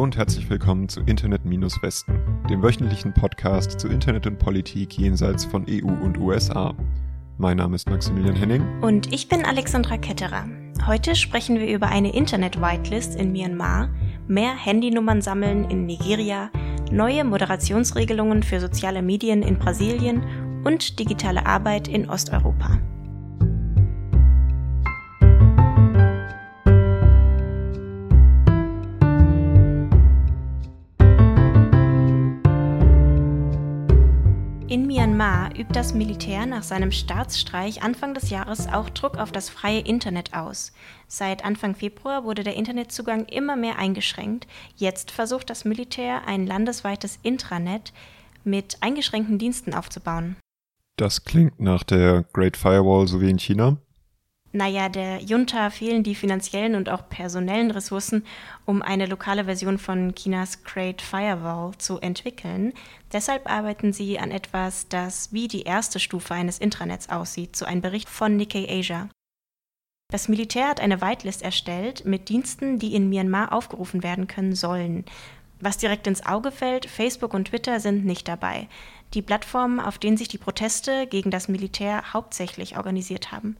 Und herzlich willkommen zu Internet Minus Westen, dem wöchentlichen Podcast zu Internet und Politik jenseits von EU und USA. Mein Name ist Maximilian Henning. Und ich bin Alexandra Ketterer. Heute sprechen wir über eine Internet-Whitelist in Myanmar, mehr Handynummern sammeln in Nigeria, neue Moderationsregelungen für soziale Medien in Brasilien und digitale Arbeit in Osteuropa. Übt das Militär nach seinem Staatsstreich Anfang des Jahres auch Druck auf das freie Internet aus. Seit Anfang Februar wurde der Internetzugang immer mehr eingeschränkt. Jetzt versucht das Militär ein landesweites Intranet mit eingeschränkten Diensten aufzubauen. Das klingt nach der Great Firewall so wie in China. Naja, der Junta fehlen die finanziellen und auch personellen Ressourcen, um eine lokale Version von Chinas Great Firewall zu entwickeln. Deshalb arbeiten sie an etwas, das wie die erste Stufe eines Intranets aussieht, so ein Bericht von Nikkei Asia. Das Militär hat eine Whitelist erstellt mit Diensten, die in Myanmar aufgerufen werden können sollen. Was direkt ins Auge fällt, Facebook und Twitter sind nicht dabei. Die Plattformen, auf denen sich die Proteste gegen das Militär hauptsächlich organisiert haben.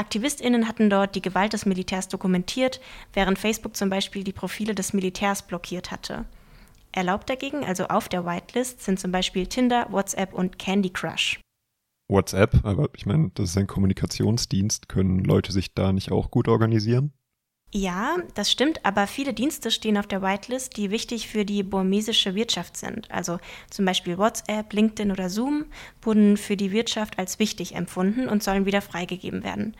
AktivistInnen hatten dort die Gewalt des Militärs dokumentiert, während Facebook zum Beispiel die Profile des Militärs blockiert hatte. Erlaubt dagegen, also auf der Whitelist, sind zum Beispiel Tinder, WhatsApp und Candy Crush. WhatsApp, aber ich meine, das ist ein Kommunikationsdienst. Können Leute sich da nicht auch gut organisieren? Ja, das stimmt, aber viele Dienste stehen auf der Whitelist, die wichtig für die burmesische Wirtschaft sind. Also zum Beispiel WhatsApp, LinkedIn oder Zoom wurden für die Wirtschaft als wichtig empfunden und sollen wieder freigegeben werden.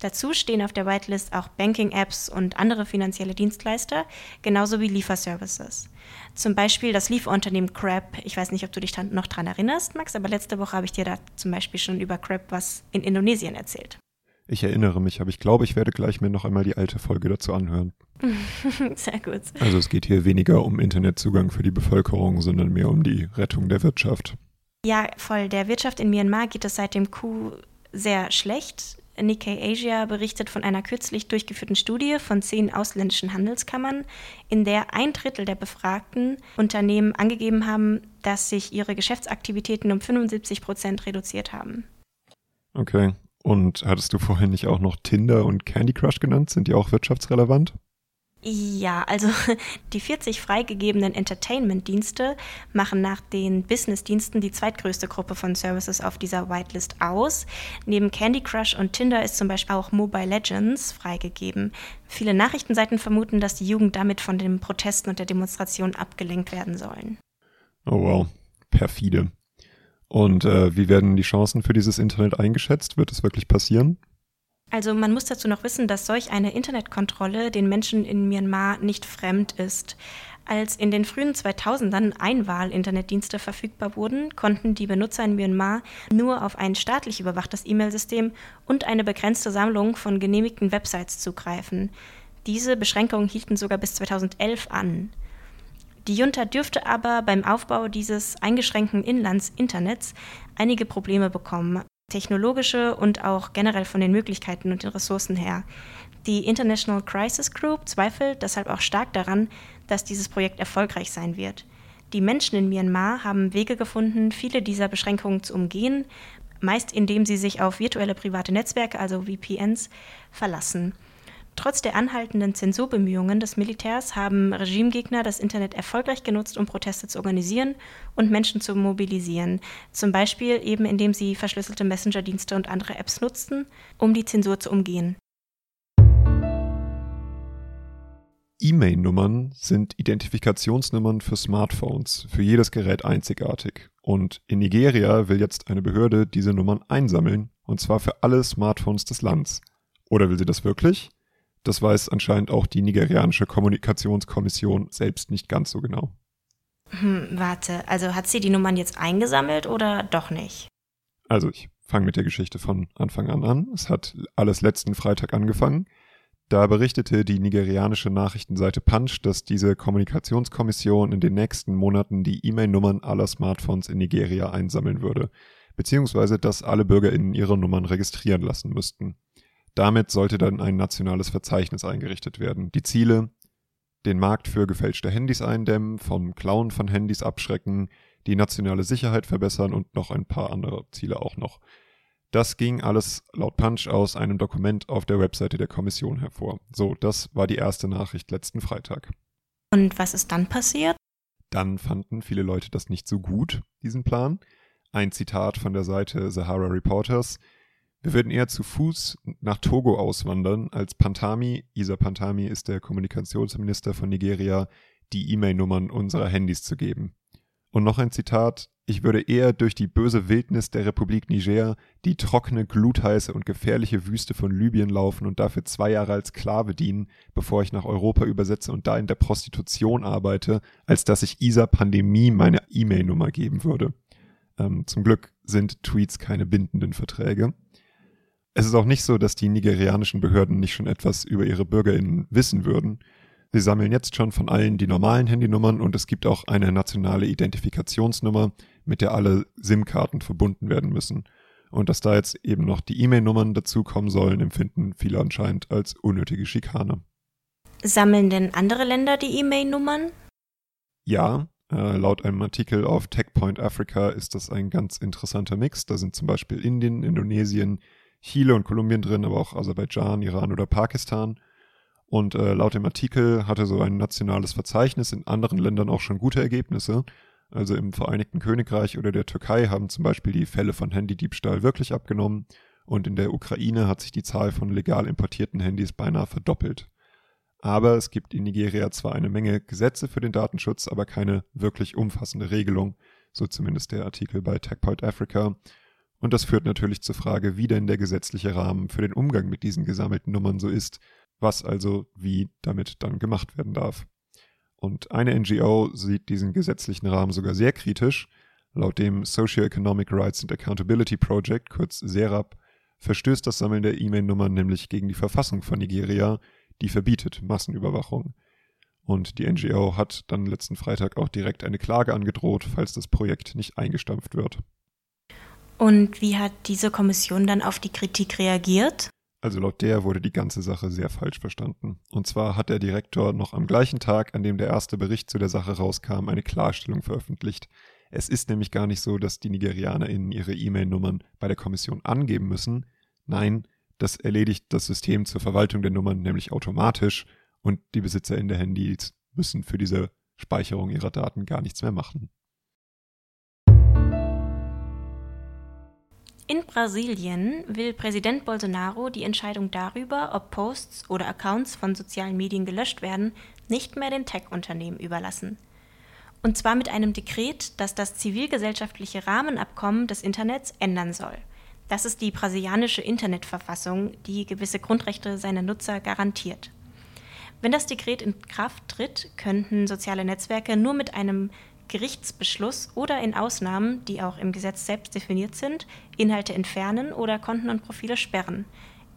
Dazu stehen auf der Whitelist auch Banking-Apps und andere finanzielle Dienstleister, genauso wie Lieferservices. Zum Beispiel das Lieferunternehmen Crab. Ich weiß nicht, ob du dich noch daran erinnerst, Max, aber letzte Woche habe ich dir da zum Beispiel schon über Crab was in Indonesien erzählt. Ich erinnere mich, aber ich glaube, ich werde gleich mir noch einmal die alte Folge dazu anhören. Sehr gut. Also es geht hier weniger um Internetzugang für die Bevölkerung, sondern mehr um die Rettung der Wirtschaft. Ja, voll. Der Wirtschaft in Myanmar geht es seit dem Coup sehr schlecht. Nikkei Asia berichtet von einer kürzlich durchgeführten Studie von zehn ausländischen Handelskammern, in der ein Drittel der befragten Unternehmen angegeben haben, dass sich ihre Geschäftsaktivitäten um 75 Prozent reduziert haben. Okay. Und hattest du vorhin nicht auch noch Tinder und Candy Crush genannt? Sind die auch wirtschaftsrelevant? Ja, also die 40 freigegebenen Entertainment-Dienste machen nach den Business-Diensten die zweitgrößte Gruppe von Services auf dieser Whitelist aus. Neben Candy Crush und Tinder ist zum Beispiel auch Mobile Legends freigegeben. Viele Nachrichtenseiten vermuten, dass die Jugend damit von den Protesten und der Demonstration abgelenkt werden sollen. Oh wow, perfide. Und äh, wie werden die Chancen für dieses Internet eingeschätzt? Wird es wirklich passieren? Also man muss dazu noch wissen, dass solch eine Internetkontrolle den Menschen in Myanmar nicht fremd ist. Als in den frühen 2000ern Einwahl-Internetdienste verfügbar wurden, konnten die Benutzer in Myanmar nur auf ein staatlich überwachtes E-Mail-System und eine begrenzte Sammlung von genehmigten Websites zugreifen. Diese Beschränkungen hielten sogar bis 2011 an. Die Junta dürfte aber beim Aufbau dieses eingeschränkten Inlandsinternets einige Probleme bekommen, technologische und auch generell von den Möglichkeiten und den Ressourcen her. Die International Crisis Group zweifelt deshalb auch stark daran, dass dieses Projekt erfolgreich sein wird. Die Menschen in Myanmar haben Wege gefunden, viele dieser Beschränkungen zu umgehen, meist indem sie sich auf virtuelle private Netzwerke, also VPNs, verlassen. Trotz der anhaltenden Zensurbemühungen des Militärs haben Regimegegner das Internet erfolgreich genutzt, um Proteste zu organisieren und Menschen zu mobilisieren. Zum Beispiel eben indem sie verschlüsselte Messenger-Dienste und andere Apps nutzten, um die Zensur zu umgehen. E-Mail-Nummern sind Identifikationsnummern für Smartphones, für jedes Gerät einzigartig. Und in Nigeria will jetzt eine Behörde diese Nummern einsammeln, und zwar für alle Smartphones des Landes. Oder will sie das wirklich? Das weiß anscheinend auch die nigerianische Kommunikationskommission selbst nicht ganz so genau. Hm, warte, also hat sie die Nummern jetzt eingesammelt oder doch nicht? Also ich fange mit der Geschichte von Anfang an an. Es hat alles letzten Freitag angefangen. Da berichtete die nigerianische Nachrichtenseite Punch, dass diese Kommunikationskommission in den nächsten Monaten die E-Mail-Nummern aller Smartphones in Nigeria einsammeln würde, beziehungsweise dass alle BürgerInnen ihre Nummern registrieren lassen müssten. Damit sollte dann ein nationales Verzeichnis eingerichtet werden. Die Ziele, den Markt für gefälschte Handys eindämmen, vom Klauen von Handys abschrecken, die nationale Sicherheit verbessern und noch ein paar andere Ziele auch noch. Das ging alles laut Punch aus einem Dokument auf der Webseite der Kommission hervor. So, das war die erste Nachricht letzten Freitag. Und was ist dann passiert? Dann fanden viele Leute das nicht so gut, diesen Plan. Ein Zitat von der Seite Sahara Reporters. Wir würden eher zu Fuß nach Togo auswandern, als Pantami, Isa Pantami ist der Kommunikationsminister von Nigeria, die E-Mail-Nummern unserer Handys zu geben. Und noch ein Zitat, ich würde eher durch die böse Wildnis der Republik Niger, die trockene, glutheiße und gefährliche Wüste von Libyen laufen und dafür zwei Jahre als Sklave dienen, bevor ich nach Europa übersetze und da in der Prostitution arbeite, als dass ich Isa Pandemie meine E-Mail-Nummer geben würde. Ähm, zum Glück sind Tweets keine bindenden Verträge. Es ist auch nicht so, dass die nigerianischen Behörden nicht schon etwas über ihre BürgerInnen wissen würden. Sie sammeln jetzt schon von allen die normalen Handynummern und es gibt auch eine nationale Identifikationsnummer, mit der alle SIM-Karten verbunden werden müssen. Und dass da jetzt eben noch die E-Mail-Nummern dazukommen sollen, empfinden viele anscheinend als unnötige Schikane. Sammeln denn andere Länder die E-Mail-Nummern? Ja, äh, laut einem Artikel auf TechPoint Africa ist das ein ganz interessanter Mix. Da sind zum Beispiel Indien, Indonesien, Chile und Kolumbien drin, aber auch Aserbaidschan, Iran oder Pakistan. Und äh, laut dem Artikel hatte so ein nationales Verzeichnis in anderen Ländern auch schon gute Ergebnisse. Also im Vereinigten Königreich oder der Türkei haben zum Beispiel die Fälle von Handydiebstahl wirklich abgenommen und in der Ukraine hat sich die Zahl von legal importierten Handys beinahe verdoppelt. Aber es gibt in Nigeria zwar eine Menge Gesetze für den Datenschutz, aber keine wirklich umfassende Regelung, so zumindest der Artikel bei TechPoint Africa. Und das führt natürlich zur Frage, wie denn der gesetzliche Rahmen für den Umgang mit diesen gesammelten Nummern so ist was also wie damit dann gemacht werden darf. Und eine NGO sieht diesen gesetzlichen Rahmen sogar sehr kritisch. Laut dem Socioeconomic Rights and Accountability Project, kurz SERAP, verstößt das Sammeln der E-Mail-Nummern nämlich gegen die Verfassung von Nigeria, die verbietet Massenüberwachung. Und die NGO hat dann letzten Freitag auch direkt eine Klage angedroht, falls das Projekt nicht eingestampft wird. Und wie hat diese Kommission dann auf die Kritik reagiert? Also laut der wurde die ganze Sache sehr falsch verstanden. Und zwar hat der Direktor noch am gleichen Tag, an dem der erste Bericht zu der Sache rauskam, eine Klarstellung veröffentlicht. Es ist nämlich gar nicht so, dass die NigerianerInnen ihre E-Mail-Nummern bei der Kommission angeben müssen. Nein, das erledigt das System zur Verwaltung der Nummern nämlich automatisch und die BesitzerInnen der Handys müssen für diese Speicherung ihrer Daten gar nichts mehr machen. In Brasilien will Präsident Bolsonaro die Entscheidung darüber, ob Posts oder Accounts von sozialen Medien gelöscht werden, nicht mehr den Tech-Unternehmen überlassen. Und zwar mit einem Dekret, das das zivilgesellschaftliche Rahmenabkommen des Internets ändern soll. Das ist die brasilianische Internetverfassung, die gewisse Grundrechte seiner Nutzer garantiert. Wenn das Dekret in Kraft tritt, könnten soziale Netzwerke nur mit einem Gerichtsbeschluss oder in Ausnahmen, die auch im Gesetz selbst definiert sind, Inhalte entfernen oder Konten und Profile sperren.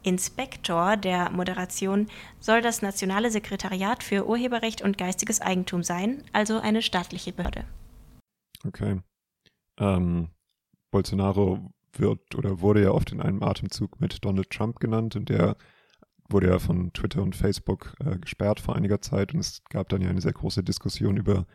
Inspektor der Moderation soll das Nationale Sekretariat für Urheberrecht und geistiges Eigentum sein, also eine staatliche Behörde. Okay. Ähm, Bolsonaro wird oder wurde ja oft in einem Atemzug mit Donald Trump genannt und der wurde ja von Twitter und Facebook äh, gesperrt vor einiger Zeit und es gab dann ja eine sehr große Diskussion über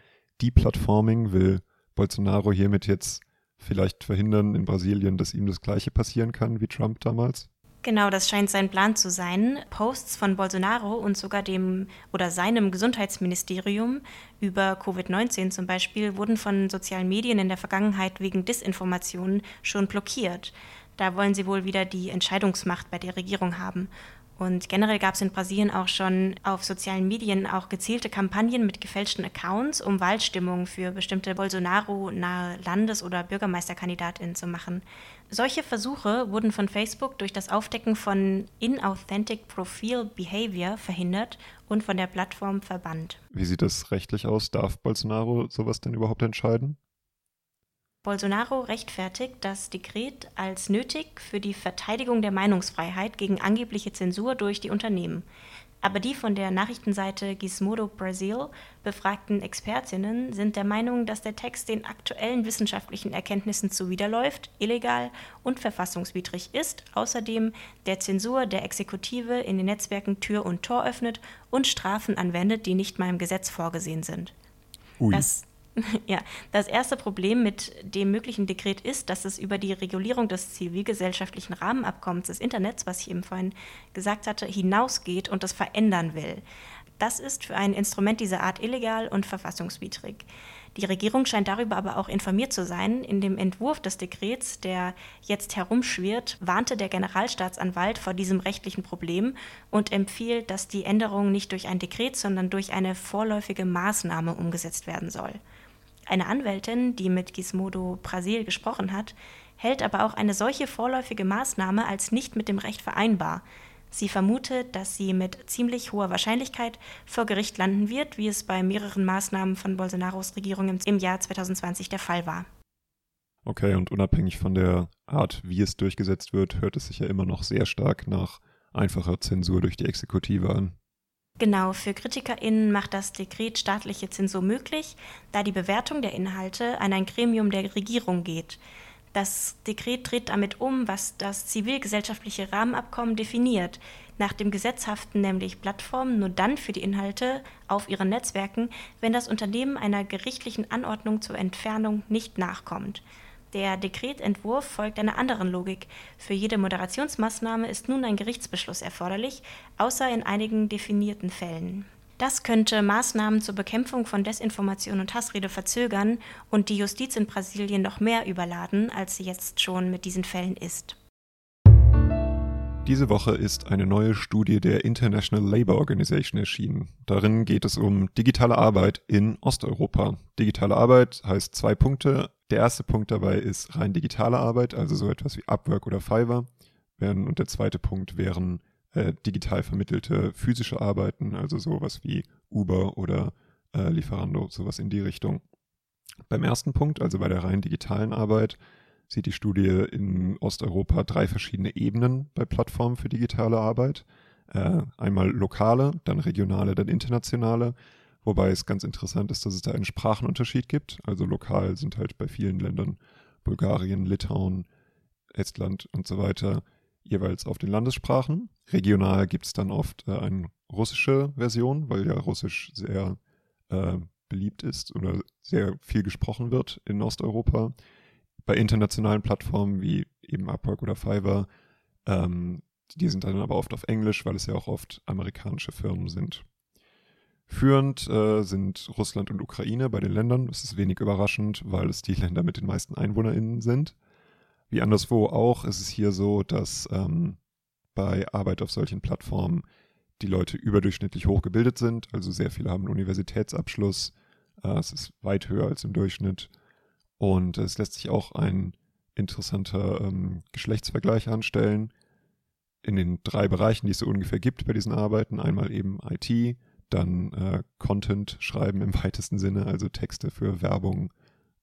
Deplatforming will Bolsonaro hiermit jetzt vielleicht verhindern in Brasilien, dass ihm das gleiche passieren kann wie Trump damals? Genau, das scheint sein Plan zu sein. Posts von Bolsonaro und sogar dem oder seinem Gesundheitsministerium über Covid-19 zum Beispiel wurden von sozialen Medien in der Vergangenheit wegen Disinformationen schon blockiert. Da wollen sie wohl wieder die Entscheidungsmacht bei der Regierung haben. Und generell gab es in Brasilien auch schon auf sozialen Medien auch gezielte Kampagnen mit gefälschten Accounts, um Wahlstimmung für bestimmte Bolsonaro-nahe Landes- oder Bürgermeisterkandidatinnen zu machen. Solche Versuche wurden von Facebook durch das Aufdecken von Inauthentic Profile Behavior verhindert und von der Plattform verbannt. Wie sieht das rechtlich aus? Darf Bolsonaro sowas denn überhaupt entscheiden? Bolsonaro rechtfertigt das Dekret als nötig für die Verteidigung der Meinungsfreiheit gegen angebliche Zensur durch die Unternehmen. Aber die von der Nachrichtenseite Gizmodo Brasil befragten Expertinnen sind der Meinung, dass der Text den aktuellen wissenschaftlichen Erkenntnissen zuwiderläuft, illegal und verfassungswidrig ist, außerdem der Zensur der Exekutive in den Netzwerken Tür und Tor öffnet und Strafen anwendet, die nicht mal im Gesetz vorgesehen sind. Ui. Das Ja, das erste Problem mit dem möglichen Dekret ist, dass es über die Regulierung des zivilgesellschaftlichen Rahmenabkommens des Internets, was ich eben vorhin gesagt hatte, hinausgeht und das verändern will. Das ist für ein Instrument dieser Art illegal und verfassungswidrig. Die Regierung scheint darüber aber auch informiert zu sein. In dem Entwurf des Dekrets, der jetzt herumschwirrt, warnte der Generalstaatsanwalt vor diesem rechtlichen Problem und empfiehlt, dass die Änderung nicht durch ein Dekret, sondern durch eine vorläufige Maßnahme umgesetzt werden soll. Eine Anwältin, die mit Gizmodo Brasil gesprochen hat, hält aber auch eine solche vorläufige Maßnahme als nicht mit dem Recht vereinbar. Sie vermutet, dass sie mit ziemlich hoher Wahrscheinlichkeit vor Gericht landen wird, wie es bei mehreren Maßnahmen von Bolsonaros Regierung im Jahr 2020 der Fall war. Okay, und unabhängig von der Art, wie es durchgesetzt wird, hört es sich ja immer noch sehr stark nach einfacher Zensur durch die Exekutive an. Genau, für KritikerInnen macht das Dekret staatliche Zensur möglich, da die Bewertung der Inhalte an ein Gremium der Regierung geht. Das Dekret dreht damit um, was das zivilgesellschaftliche Rahmenabkommen definiert. Nach dem Gesetz haften nämlich Plattformen nur dann für die Inhalte auf ihren Netzwerken, wenn das Unternehmen einer gerichtlichen Anordnung zur Entfernung nicht nachkommt. Der Dekretentwurf folgt einer anderen Logik. Für jede Moderationsmaßnahme ist nun ein Gerichtsbeschluss erforderlich, außer in einigen definierten Fällen. Das könnte Maßnahmen zur Bekämpfung von Desinformation und Hassrede verzögern und die Justiz in Brasilien noch mehr überladen, als sie jetzt schon mit diesen Fällen ist. Diese Woche ist eine neue Studie der International Labour Organization erschienen. Darin geht es um digitale Arbeit in Osteuropa. Digitale Arbeit heißt zwei Punkte. Der erste Punkt dabei ist rein digitale Arbeit, also so etwas wie Upwork oder Fiverr. Und der zweite Punkt wären äh, digital vermittelte physische Arbeiten, also sowas wie Uber oder äh, Lieferando, sowas in die Richtung. Beim ersten Punkt, also bei der rein digitalen Arbeit, sieht die Studie in Osteuropa drei verschiedene Ebenen bei Plattformen für digitale Arbeit. Äh, einmal lokale, dann regionale, dann internationale. Wobei es ganz interessant ist, dass es da einen Sprachenunterschied gibt. Also lokal sind halt bei vielen Ländern Bulgarien, Litauen, Estland und so weiter jeweils auf den Landessprachen. Regional gibt es dann oft äh, eine russische Version, weil ja Russisch sehr äh, beliebt ist oder sehr viel gesprochen wird in Osteuropa bei internationalen Plattformen wie eben Upwork oder Fiverr, ähm, die sind dann aber oft auf Englisch, weil es ja auch oft amerikanische Firmen sind. Führend äh, sind Russland und Ukraine bei den Ländern. Das ist wenig überraschend, weil es die Länder mit den meisten EinwohnerInnen sind. Wie anderswo auch ist es hier so, dass ähm, bei Arbeit auf solchen Plattformen die Leute überdurchschnittlich hochgebildet sind. Also sehr viele haben einen Universitätsabschluss. Äh, es ist weit höher als im Durchschnitt. Und es lässt sich auch ein interessanter ähm, Geschlechtsvergleich anstellen in den drei Bereichen, die es so ungefähr gibt bei diesen Arbeiten. Einmal eben IT, dann äh, Content schreiben im weitesten Sinne, also Texte für Werbung,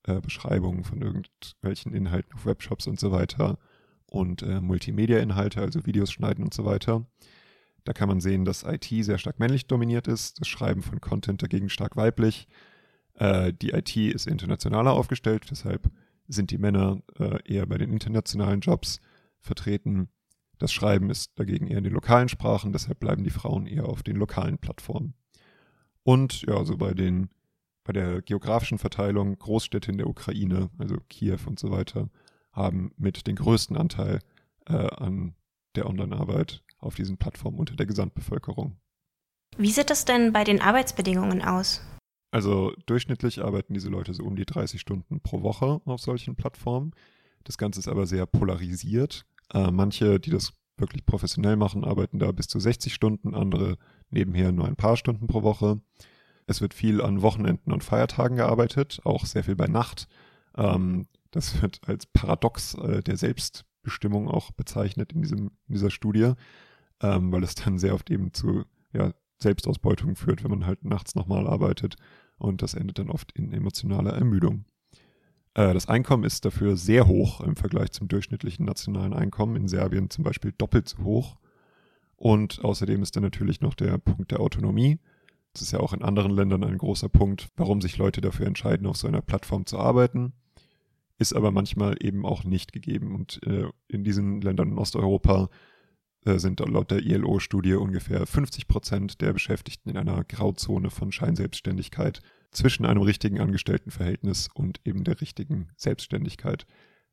äh, Beschreibungen von irgendwelchen Inhalten auf Webshops und so weiter und äh, Multimedia-Inhalte, also Videos schneiden und so weiter. Da kann man sehen, dass IT sehr stark männlich dominiert ist, das Schreiben von Content dagegen stark weiblich. Äh, die IT ist internationaler aufgestellt, deshalb sind die Männer äh, eher bei den internationalen Jobs vertreten. Das Schreiben ist dagegen eher in den lokalen Sprachen, deshalb bleiben die Frauen eher auf den lokalen Plattformen. Und ja, so bei den bei der geografischen Verteilung Großstädte in der Ukraine, also Kiew und so weiter, haben mit den größten Anteil äh, an der Online-Arbeit auf diesen Plattformen unter der Gesamtbevölkerung. Wie sieht das denn bei den Arbeitsbedingungen aus? Also durchschnittlich arbeiten diese Leute so um die 30 Stunden pro Woche auf solchen Plattformen. Das Ganze ist aber sehr polarisiert. Äh, manche, die das wirklich professionell machen, arbeiten da bis zu 60 Stunden, andere nebenher nur ein paar Stunden pro Woche. Es wird viel an Wochenenden und Feiertagen gearbeitet, auch sehr viel bei Nacht. Ähm, das wird als Paradox äh, der Selbstbestimmung auch bezeichnet in, diesem, in dieser Studie, ähm, weil es dann sehr oft eben zu ja, Selbstausbeutung führt, wenn man halt nachts nochmal arbeitet und das endet dann oft in emotionaler Ermüdung. Äh, das Einkommen ist dafür sehr hoch im Vergleich zum durchschnittlichen nationalen Einkommen. In Serbien zum Beispiel doppelt so hoch. Und außerdem ist dann natürlich noch der Punkt der Autonomie. Das ist ja auch in anderen Ländern ein großer Punkt, warum sich Leute dafür entscheiden, auf so einer Plattform zu arbeiten. Ist aber manchmal eben auch nicht gegeben. Und äh, in diesen Ländern in Osteuropa äh, sind laut der ILO-Studie ungefähr 50 Prozent der Beschäftigten in einer Grauzone von Scheinselbstständigkeit zwischen einem richtigen Angestelltenverhältnis und eben der richtigen Selbstständigkeit.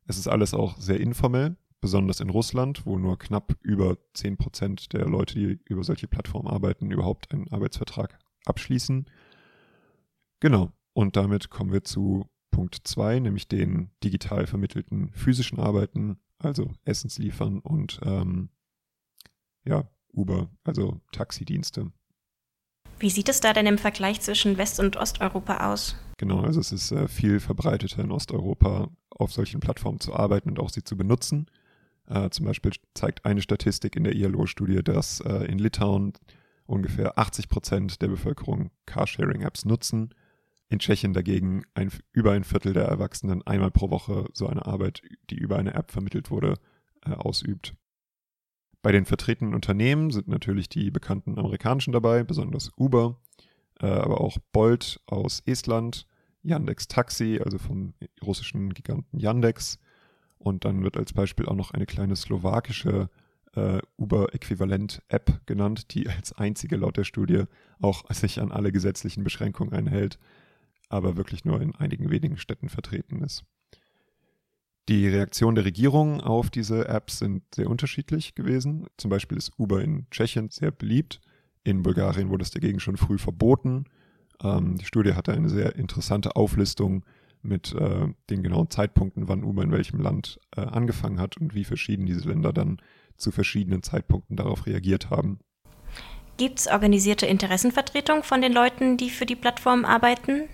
Es ist alles auch sehr informell, besonders in Russland, wo nur knapp über 10 Prozent der Leute, die über solche Plattformen arbeiten, überhaupt einen Arbeitsvertrag abschließen. Genau. Und damit kommen wir zu Punkt 2, nämlich den digital vermittelten physischen Arbeiten, also Essensliefern und ähm, ja, Uber, also Taxidienste. Wie sieht es da denn im Vergleich zwischen West- und Osteuropa aus? Genau, also es ist äh, viel verbreiteter in Osteuropa, auf solchen Plattformen zu arbeiten und auch sie zu benutzen. Äh, zum Beispiel zeigt eine Statistik in der ILO-Studie, dass äh, in Litauen ungefähr 80 Prozent der Bevölkerung Carsharing-Apps nutzen. In Tschechien dagegen ein, über ein Viertel der Erwachsenen einmal pro Woche so eine Arbeit, die über eine App vermittelt wurde, äh, ausübt. Bei den vertretenen Unternehmen sind natürlich die bekannten amerikanischen dabei, besonders Uber, äh, aber auch Bolt aus Estland, Yandex Taxi, also vom russischen Giganten Yandex. Und dann wird als Beispiel auch noch eine kleine slowakische äh, Uber-Äquivalent-App genannt, die als einzige laut der Studie auch sich an alle gesetzlichen Beschränkungen einhält, aber wirklich nur in einigen wenigen Städten vertreten ist. Die Reaktionen der Regierung auf diese Apps sind sehr unterschiedlich gewesen. Zum Beispiel ist Uber in Tschechien sehr beliebt. In Bulgarien wurde es dagegen schon früh verboten. Ähm, die Studie hatte eine sehr interessante Auflistung mit äh, den genauen Zeitpunkten, wann Uber in welchem Land äh, angefangen hat und wie verschieden diese Länder dann zu verschiedenen Zeitpunkten darauf reagiert haben. Gibt es organisierte Interessenvertretung von den Leuten, die für die Plattform arbeiten?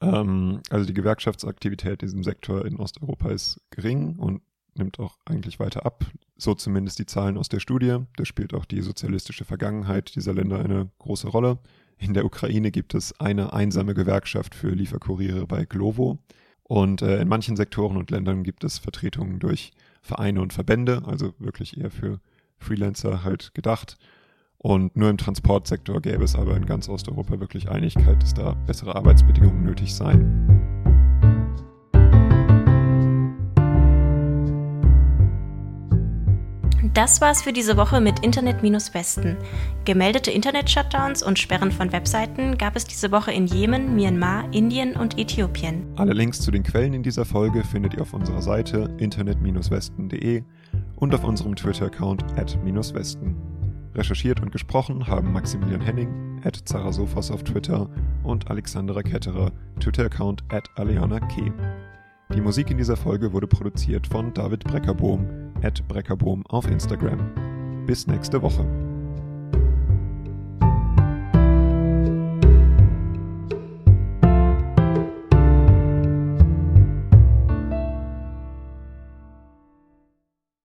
Ähm, also die Gewerkschaftsaktivität in diesem Sektor in Osteuropa ist gering und nimmt auch eigentlich weiter ab. So zumindest die Zahlen aus der Studie. Da spielt auch die sozialistische Vergangenheit dieser Länder eine große Rolle. In der Ukraine gibt es eine einsame Gewerkschaft für Lieferkuriere bei Glovo. Und äh, in manchen Sektoren und Ländern gibt es Vertretungen durch Vereine und Verbände, also wirklich eher für Freelancer halt gedacht. Und nur im Transportsektor gäbe es aber in ganz Osteuropa wirklich Einigkeit, dass da bessere Arbeitsbedingungen nötig seien. Das war's für diese Woche mit Internet-Westen. Gemeldete Internet-Shutdowns und Sperren von Webseiten gab es diese Woche in Jemen, Myanmar, Indien und Äthiopien. Alle Links zu den Quellen in dieser Folge findet ihr auf unserer Seite internet-westen.de und auf unserem Twitter-Account at-westen. Recherchiert und gesprochen haben Maximilian Henning, at Zarasofas auf Twitter und Alexandra Ketterer, Twitter-Account at Aleana K. Die Musik in dieser Folge wurde produziert von David Breckerbohm, at Breckerbohm auf Instagram. Bis nächste Woche.